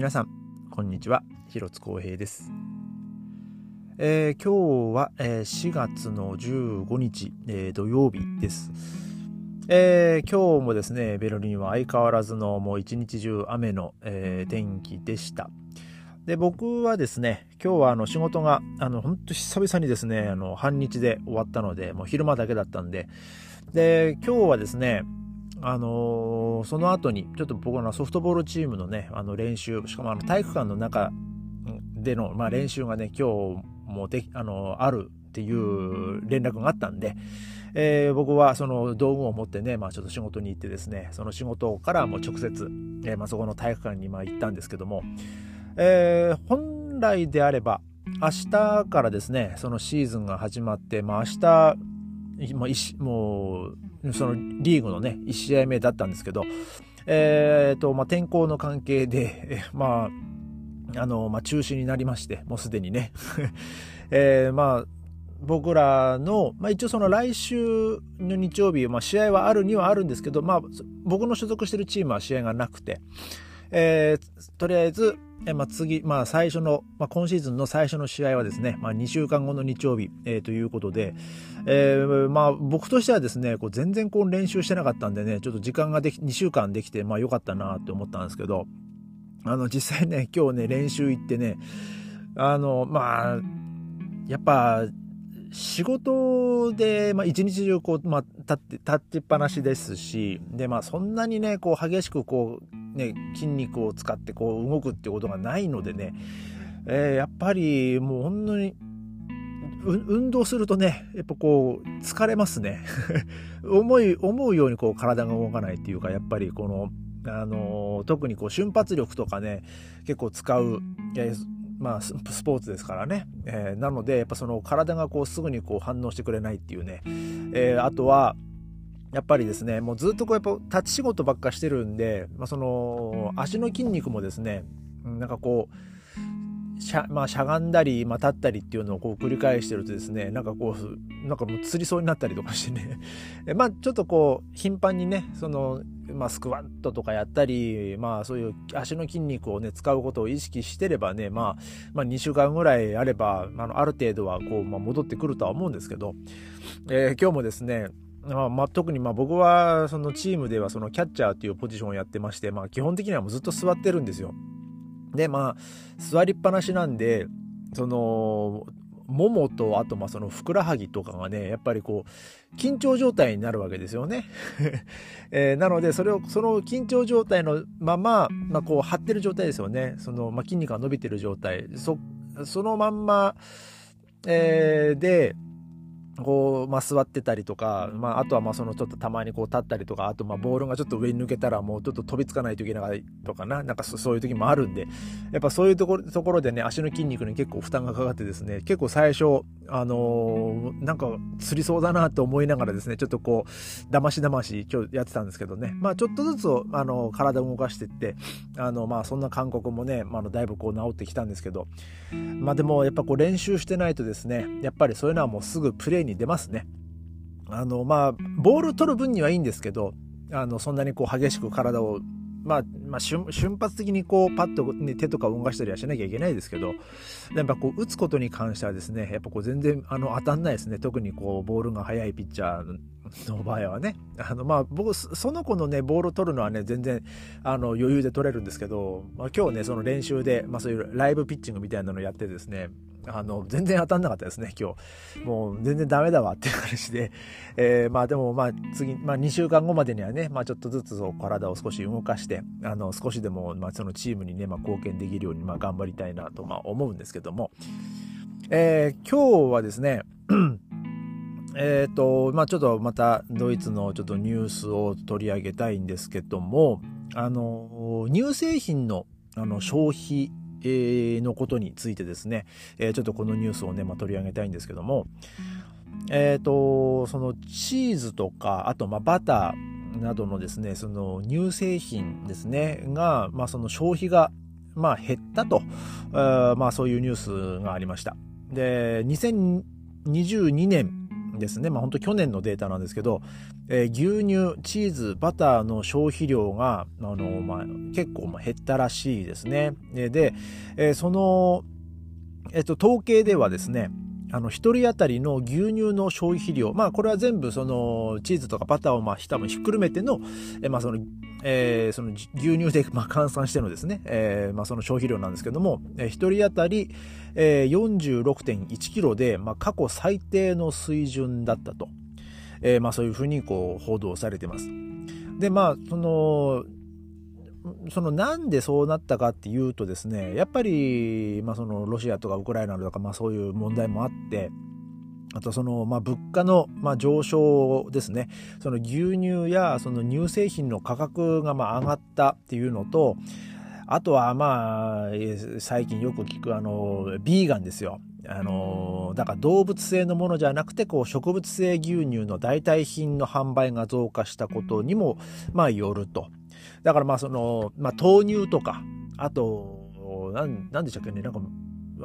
皆さんこんにちは。広津光平です、えー、今日は、えー、4月の15日、えー、土曜日です、えー、今日もですねベルリンは相変わらずのもう一日中雨の、えー、天気でした。で僕はですね今日はあの仕事があの本当久々にですねあの半日で終わったのでもう昼間だけだったんで。で今日はですねあのー、その後に、ちょっと僕のソフトボールチームのね、あの練習、しかもあの体育館の中での、まあ、練習がね、今日もであのー、あるっていう連絡があったんで、えー、僕はその道具を持ってね、まあ、ちょっと仕事に行ってですね、その仕事からも直接、えー、まあ、そこの体育館にまあ行ったんですけども、えー、本来であれば、明日からですね、そのシーズンが始まって、まあ、明日、もうそのリーグのね、1試合目だったんですけど、えーとまあ、天候の関係で、まあ、あの、まあ、中止になりまして、もうすでにね。えー、まあ、僕らの、まあ、一応その来週の日曜日、まあ、試合はあるにはあるんですけど、まあ、僕の所属してるチームは試合がなくて、えー、とりあえず、えまあ、次、まあ、最初の、まあ、今シーズンの最初の試合はですね、まあ、2週間後の日曜日、えー、ということで、えー、まあ、僕としてはですね、こう全然こう練習してなかったんでね、ちょっと時間ができ、2週間できて、まあ、良かったなって思ったんですけど、あの、実際ね、今日ね、練習行ってね、あの、まあ、やっぱ、仕事で、まあ、一日中こう、まあ、立って、立ってっぱなしですし、で、まあ、そんなにね、こう、激しくこう、ね、筋肉を使ってこう、動くってことがないのでね、えー、やっぱりもう本当に、運動するとね、やっぱこう、疲れますね。思い、思うようにこう、体が動かないっていうか、やっぱりこの、あのー、特にこう、瞬発力とかね、結構使う、まあ、スポーツですからね。えー、なので、やっぱその体がこうすぐにこう反応してくれないっていうね。えー、あとは、やっぱりですね、もうずっとこうやっぱ立ち仕事ばっかしてるんで、まあ、その足の筋肉もですね、なんかこう、しゃ,、まあ、しゃがんだり、まあ、立ったりっていうのをこう繰り返してるとですね、なんかこう、なんかもうつりそうになったりとかしてね、まあちょっとこう、頻繁にね、その、まあスクワットとかやったり、まあそういう足の筋肉をね、使うことを意識してればね、まあ、まあ2週間ぐらいあれば、あの、ある程度はこう、まあ戻ってくるとは思うんですけど、えー、今日もですね、まあ、特にまあ僕はそのチームではそのキャッチャーっていうポジションをやってまして、まあ基本的にはもうずっと座ってるんですよ。で、まあ、座りっぱなしなんで、その、ももと、あと、まあ、その、ふくらはぎとかがね、やっぱりこう、緊張状態になるわけですよね。え、なので、それを、その緊張状態のまま、まあ、こう、張ってる状態ですよね。その、まあ、筋肉が伸びてる状態。そ、そのまんま、えー、で、こう、まあ、座ってたりとか、まあ、あとはまあそのちょっとたまにこう立ったりとかあとまあボールがちょっと上に抜けたらもうちょっと飛びつかないといけないとかななんかそういう時もあるんでやっぱそういうところところでね足の筋肉に結構負担がかかってですね結構最初あのー、なんか釣りそうだなと思いながらですねちょっとこうだましだまし今日やってたんですけどね。まあちょっとずつあの体を動かしてってあのまあそんな感覚もね、まあ、だいぶこう治ってきたんですけど。まあでもやっぱこう練習してないとですねやっぱりそういうのはもうすぐプレーにに出ますね。あの、まあ、ボール取る分にはいいんですけど、あの、そんなにこう激しく体を、まあ、まあ、瞬発的にこう、パッと、ね、手とか動かしたりはしなきゃいけないですけど、やっぱこう、打つことに関してはですね、やっぱこう、全然、あの、当たんないですね。特にこう、ボールが速いピッチャーの場合はね。あの、まあ、僕、その子のね、ボールを取るのはね、全然、あの、余裕で取れるんですけど、まあ、今日ね、その練習で、まあ、そういうライブピッチングみたいなのをやってですね、あの、全然当たんなかったですね、今日。もう全然ダメだわっていう話で。えー、まあでもまあ次、まあ2週間後までにはね、まあちょっとずつそう体を少し動かして、あの、少しでも、まあそのチームにね、まあ貢献できるように、まあ頑張りたいなと、まあ思うんですけども。えー、今日はですね、えっと、まあちょっとまたドイツのちょっとニュースを取り上げたいんですけども、あの、乳製品のあの消費のことについてですね、ちょっとこのニュースをね、取り上げたいんですけども、えっ、と、そのチーズとか、あとまあバターなどのですね、その乳製品ですね、が、まあその消費が、まあ減ったと、まあそういうニュースがありました。で、2022年ですね。まあ本当去年のデータなんですけど、えー、牛乳、チーズ、バターの消費量が、あの、まあ結構減ったらしいですね。で、えー、その、えっと、統計ではですね、あの、一人当たりの牛乳の消費量、まあ、これは全部、その、チーズとかバターを、まあ、多分ひっくるめての、えまあ、その、えー、その牛乳で、まあ、換算してのですね、えー、まあ、その消費量なんですけども、えー、一人当たり、えー、46.1キロで、まあ、過去最低の水準だったと。えー、まあ、そういうふうに、こう、報道されてます。で、まあ、その、そのなんでそうなったかっていうとですねやっぱり、まあ、そのロシアとかウクライナとか、まあ、そういう問題もあってあとその、まあ、物価の、まあ、上昇ですね。その牛乳やその乳製品の価格がまあ上がったっていうのとあとはまあ最近よく聞くあのビーガンですよ。あのだから動物性のものじゃなくてこう植物性牛乳の代替品の販売が増加したことにもまあよると。だからまあその、まあ、豆乳とか、あと、なん、なんでしたっけね、なんか、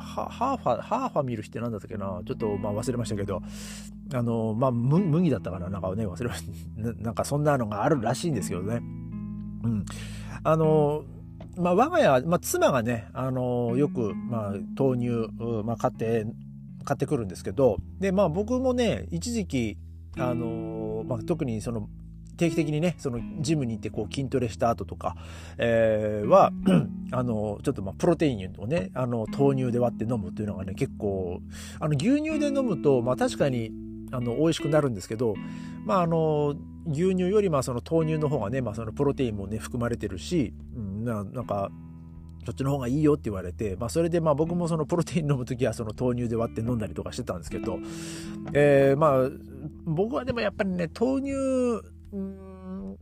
ハーファ、ハーファ見る日って何だったっけな？ちょっとまあ忘れましたけど、あの、まあ、麦だったかな？なんかね、忘れました。なんかそんなのがあるらしいんですけどね。うん。あの、まあ我が家、まあ妻がね、あの、よく、まあ豆乳、まあ買って、買ってくるんですけど、で、まあ僕もね、一時期、あの、まあ特にその定期的にね、そのジムに行ってこう筋トレした後とか、えー、は、あの、ちょっとまあプロテインをね、あの、豆乳で割って飲むというのがね、結構、あの、牛乳で飲むと、まあ確かに、あの、美味しくなるんですけど、まああの、牛乳よりまあその豆乳の方がね、まあそのプロテインもね、含まれてるし、うん、ななんか、そっちの方がいいよって言われて、まあ、それでまあ僕もそのプロテイン飲む時はその豆乳で割って飲んだりとかしてたんですけど、えー、まあ僕はでもやっぱりね豆乳うーん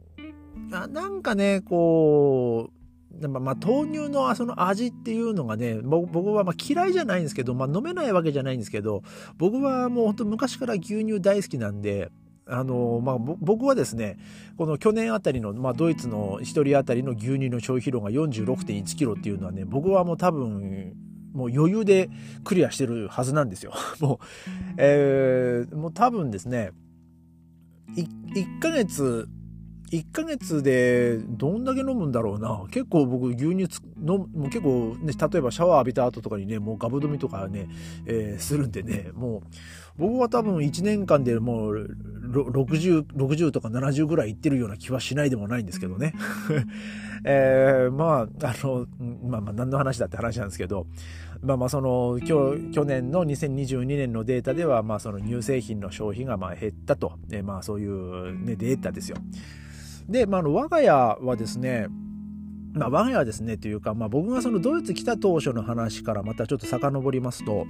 ななんかねこうまあ、豆乳のその味っていうのがね、僕はま嫌いじゃないんですけど、まあ、飲めないわけじゃないんですけど、僕はもう本当昔から牛乳大好きなんで、あのまあ、僕はですね、この去年あたりの、まあ、ドイツの1人当たりの牛乳の消費量が46.1キロっていうのはね、僕はもう多分、もう余裕でクリアしてるはずなんですよ。もう、えー、もう多分ですね、1ヶ月、1ヶ月でどんだけ飲むんだろうな。結構僕牛乳つ飲もう結構ね、例えばシャワー浴びた後とかにね、もうガブ飲みとかね、えー、するんでね、もう僕は多分1年間でもう60、60とか70ぐらいいってるような気はしないでもないんですけどね。えー、まあ、あの、まあまあ何の話だって話なんですけど、まあまあその、今日、去年の2022年のデータでは、まあその乳製品の消費がまあ減ったと、ね、まあそういう、ね、データですよ。で、まあ、我が家はですね、まあ、我が家はですねというか、まあ、僕がそのドイツ来た当初の話からまたちょっと遡りますと、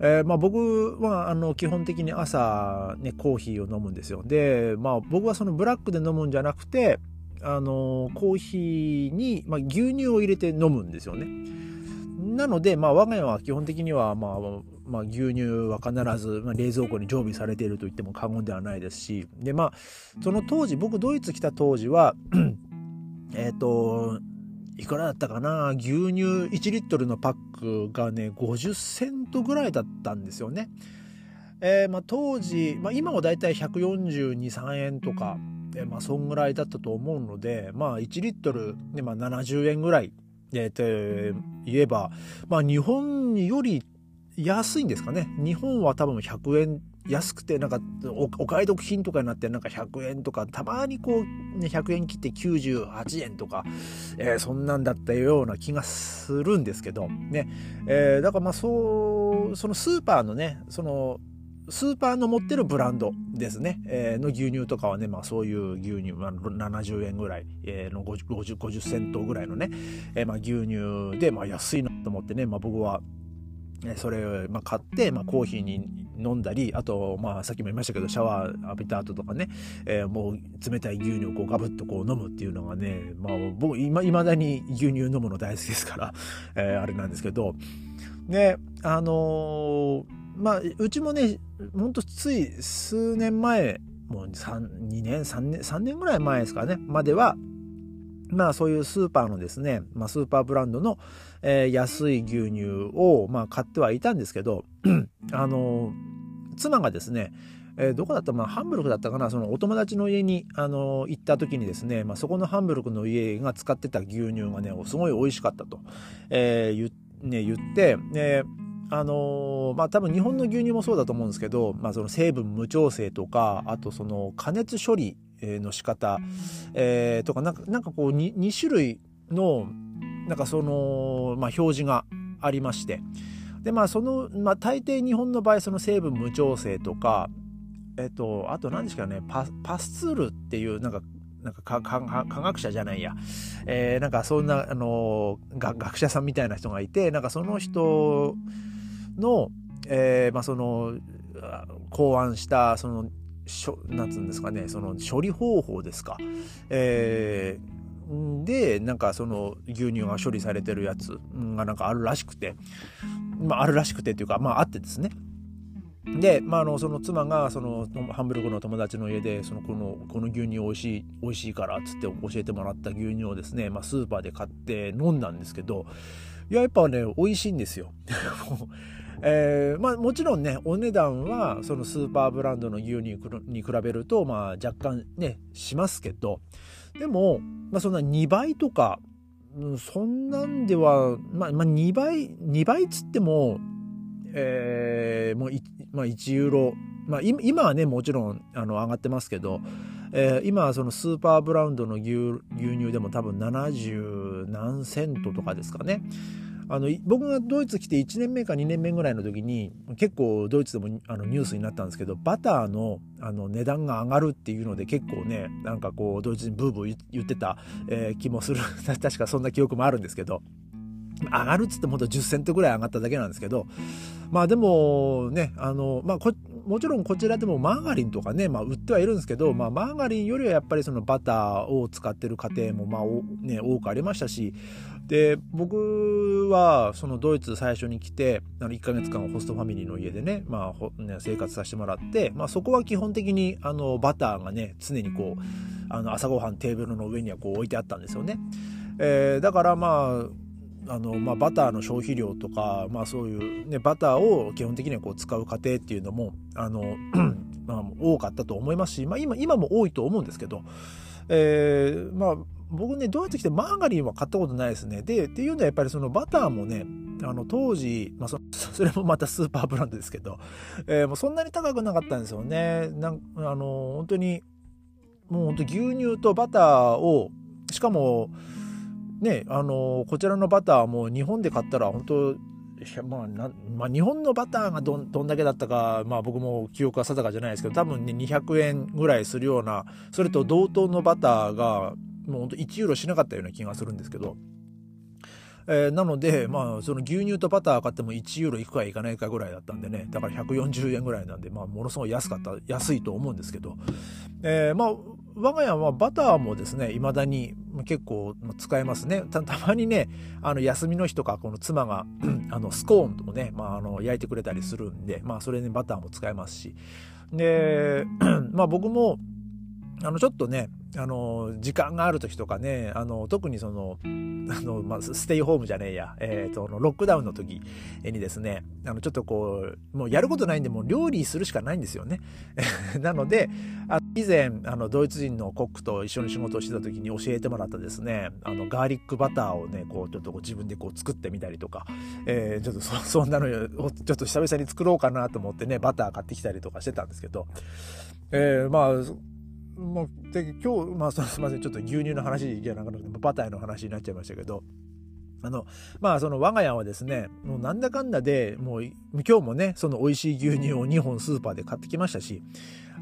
えー、まあ僕はあの基本的に朝、ね、コーヒーを飲むんですよ。で、まあ、僕はそのブラックで飲むんじゃなくてあのコーヒーに、まあ、牛乳を入れて飲むんですよね。なので、まあ、我が家は基本的には、まあまあ、牛乳は必ず、まあ、冷蔵庫に常備されていると言っても過言ではないですしで、まあ、その当時僕ドイツ来た当時は えっといくらだったかな？牛乳1リットルのパックがね50セントぐらいだったんですよね。えーまあ、当時、まあ、今はだいたい142,3円とか、えー、まあ、そんぐらいだったと思うので、まあ、1リットル、ねまあ、70円ぐらい、えー、と言えば、まあ、日本より安いんですかね。日本は多分100円安くてなんかお買い得品とかになってなんか100円とかたまにこう、ね、100円切って98円とか、えー、そんなんだったような気がするんですけどね、えー、だからまあそうそのスーパーのねそのスーパーの持ってるブランドですね、えー、の牛乳とかはね、まあそういう牛乳、まあ、70円ぐらい、えー、の 50, 50セントぐらいのね、えー、まあ牛乳で、まあ安いなと思ってね、まあ僕はそれをま買って、まあ、コーヒーに飲んだりあと、まあ、さっきも言いましたけどシャワー浴びた後とかね、えー、もう冷たい牛乳をこうガブッとこう飲むっていうのがね、まあ、僕いまだに牛乳飲むの大好きですから、えー、あれなんですけどであのー、まあうちもねほんとつい数年前もう2年3年3年ぐらい前ですかねまではまあそういうスーパーのですね、まあ、スーパーブランドの、えー、安い牛乳を、まあ、買ってはいたんですけど、あの、妻がですね、えー、どこだったまあ、ハンブルクだったかな、そのお友達の家に、あの、行った時にですね、まあ、そこのハンブルクの家が使ってた牛乳がね、すごい美味しかったと、えー、言ね、言って、ね、あのー、まあ多分日本の牛乳もそうだと思うんですけど、まあその成分無調整とか、あとその加熱処理の仕方、えー、とか、なんか、なんかこう 2, 2種類の、なんかその、まあ表示がありまして、でまあその、まあ大抵日本の場合その成分無調整とか、えっと、あと何ですかね、パパスツールっていう、なんか、なんか科学者じゃないや、えー、なんかそんな、あの学者さんみたいな人がいて、なんかその人の、えー、まあその、考案した、その、しょなんつうんですかね、その処理方法ですか。えー、で、なんかその牛乳が処理されてるやつがなんかあるらしくて、まああるらしくてっていうか、まああってですね。で、まあ、あのその妻がそのハンブルクの友達の家でそのこのこの牛乳美味しい美味しいからっつって教えてもらった牛乳をですね、まあ、スーパーで買って飲んだんですけどいややっぱね美味しいんですよ。えーまあ、もちろんねお値段はそのスーパーブランドの牛乳に比べると、まあ、若干ねしますけどでも、まあ、そんな2倍とかそんなんでは、まあ、まあ、2倍2倍っつってもえー、もうまあ、1ユーロ、まあ、今はねもちろんあの上がってますけど、えー、今はそのスーパーブランドの牛牛乳でも多分70何セントとかですかね。あの僕がドイツ来て1年目か2年目ぐらいの時に結構ドイツでもあのニュースになったんですけどバターのあの値段が上がるっていうので結構ねなんかこうドイツにブーブー言ってた、えー、気もする。確かそんな記憶もあるんですけど上がるっつってもほんと10セントぐらい上がっただけなんですけどまあでもね、あの、まあもちろんこちらでもマーガリンとかね、まあ売ってはいるんですけど、まあマーガリンよりはやっぱりそのバターを使ってる家庭もまあね、多くありましたし、で、僕はそのドイツ最初に来て、あの1ヶ月間ホストファミリーの家でね、まあ、ね、生活させてもらって、まあそこは基本的にあのバターがね、常にこう、あの朝ごはんテーブルの上にはこう置いてあったんですよね。えー、だからまあ、あの、まあ、バターの消費量とか、まあ、そういう、ね、バターを基本的にはこう使う過程っていうのもあの、まあ、多かったと思いますし、まあ、今今も多いと思うんですけど、えー、まあ僕ねどうやって来てマーガリンは買ったことないですね。でっていうのはやっぱりそのバターもねあの当時、まあそ、それもまたスーパーブランドですけど、えー、もうそんなに高くなかったんですよね。なんあの本当にもう本当牛乳とバターをしかもね、あのこちらのバターも日本で買ったら本当まあなまあ、日本のバターがどんだけだったか、まあ、僕も記憶は定かじゃないですけど多分ね200円ぐらいするようなそれと同等のバターがもう1ユーロしなかったような気がするんですけど、えー、なので、まあ、その牛乳とバター買っても1ユーロいくかいかないかぐらいだったんでねだから140円ぐらいなんで、まあ、ものすごい安かった安いと思うんですけど、えー、まあ我が家はバターもですね、未だに結構使えますね。たまにね、あの休みの日とか、この妻が あのスコーンとね、まあ、あの焼いてくれたりするんで、まあそれにバターも使えますし。で、まあ僕も、あのちょっとね、あの時間がある時とかねあの特にそのあの、まあ、ステイホームじゃねえや、えーと、ロックダウンの時にですねあのちょっとこうもうやることないんでもう料理するしかないんですよね。なのであ以前あのドイツ人のコックと一緒に仕事をしてた時に教えてもらったですねあのガーリックバターをねこうちょっとこう自分でこう作ってみたりとか、えー、ちょっとそ そんなのをちょっと久々に作ろうかなと思ってねバター買ってきたりとかしてたんですけど、えー、まあまあ、で今日、まあ、すみません、ちょっと牛乳の話じゃなくて、バターの話になっちゃいましたけど、あの、まあ、その我が家はですね、もうなんだかんだで、もう今日もね、その美味しい牛乳を2本スーパーで買ってきましたし、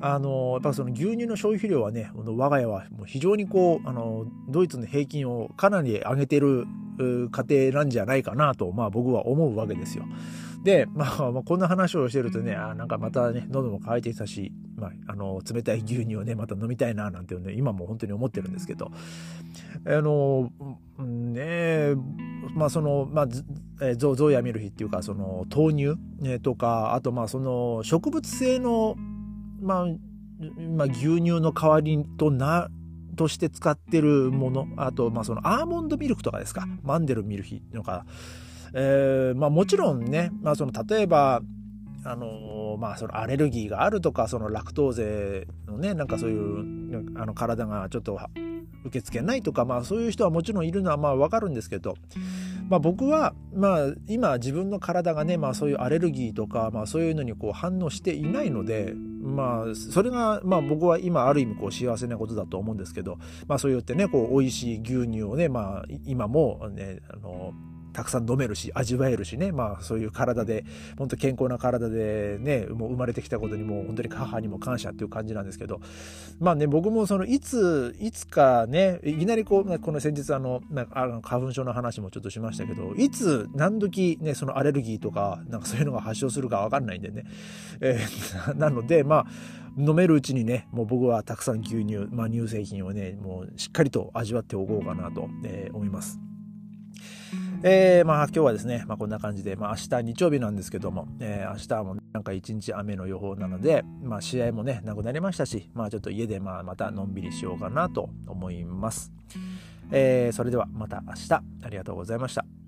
あの、やっぱその牛乳の消費量はね、我が家はもう非常にこう、あの、ドイツの平均をかなり上げてる家庭なんじゃないかなと、まあ僕は思うわけですよ。で、まあ、まあ、こんな話をしてるとね、あなんかまたね、喉も渇いてきたし、まあ、あの、冷たい牛乳をね、また飲みたいな、なんていうね、今も本当に思ってるんですけど、あの、ねまあ、その、まあ、えゾゾーヤミルヒっていうか、その、豆乳、ね、とか、あと、まあ、その、植物性の、まあ、まあ、牛乳の代わりとな、として使ってるもの、あと、まあ、そのアーモンドミルクとかですか、マンデルミルヒとか、えー、まあもちろんね、まあその例えば、あのまあそのアレルギーがあるとかそのラクトーゼのねなんかそういうあの体がちょっと受け付けないとかまあそういう人はもちろんいるのはまあわかるんですけど、まあ、僕はまあ今自分の体がねまあそういうアレルギーとかまあそういうのにこう反応していないのでまあそれがまあ僕は今ある意味こう幸せなことだと思うんですけどまあそうやってねこう美味しい牛乳をねまあ今もねあのたくさん飲めるし味わえるしね。まあそういう体で本当健康な体でねもう生まれてきたことにも本当に母にも感謝っていう感じなんですけど。まあね僕もそのいついつかねいきなりこうこの先日あのあの花粉症の話もちょっとしましたけどいつ何時ねそのアレルギーとかなんかそういうのが発症するか分かんないんでね、えー、なのでまあ飲めるうちにねもう僕はたくさん牛乳、まあ、乳製品をねもうしっかりと味わっておこうかなと、えー、思います。えー、まあ今日はですね、まあ、こんな感じで、まあ、明日日曜日なんですけども、えー、明日もなんか一日雨の予報なので、まあ、試合もねなくなりましたし、まあ、ちょっと家でまあまたのんびりしようかなと思います。えー、それではまた明日ありがとうございました。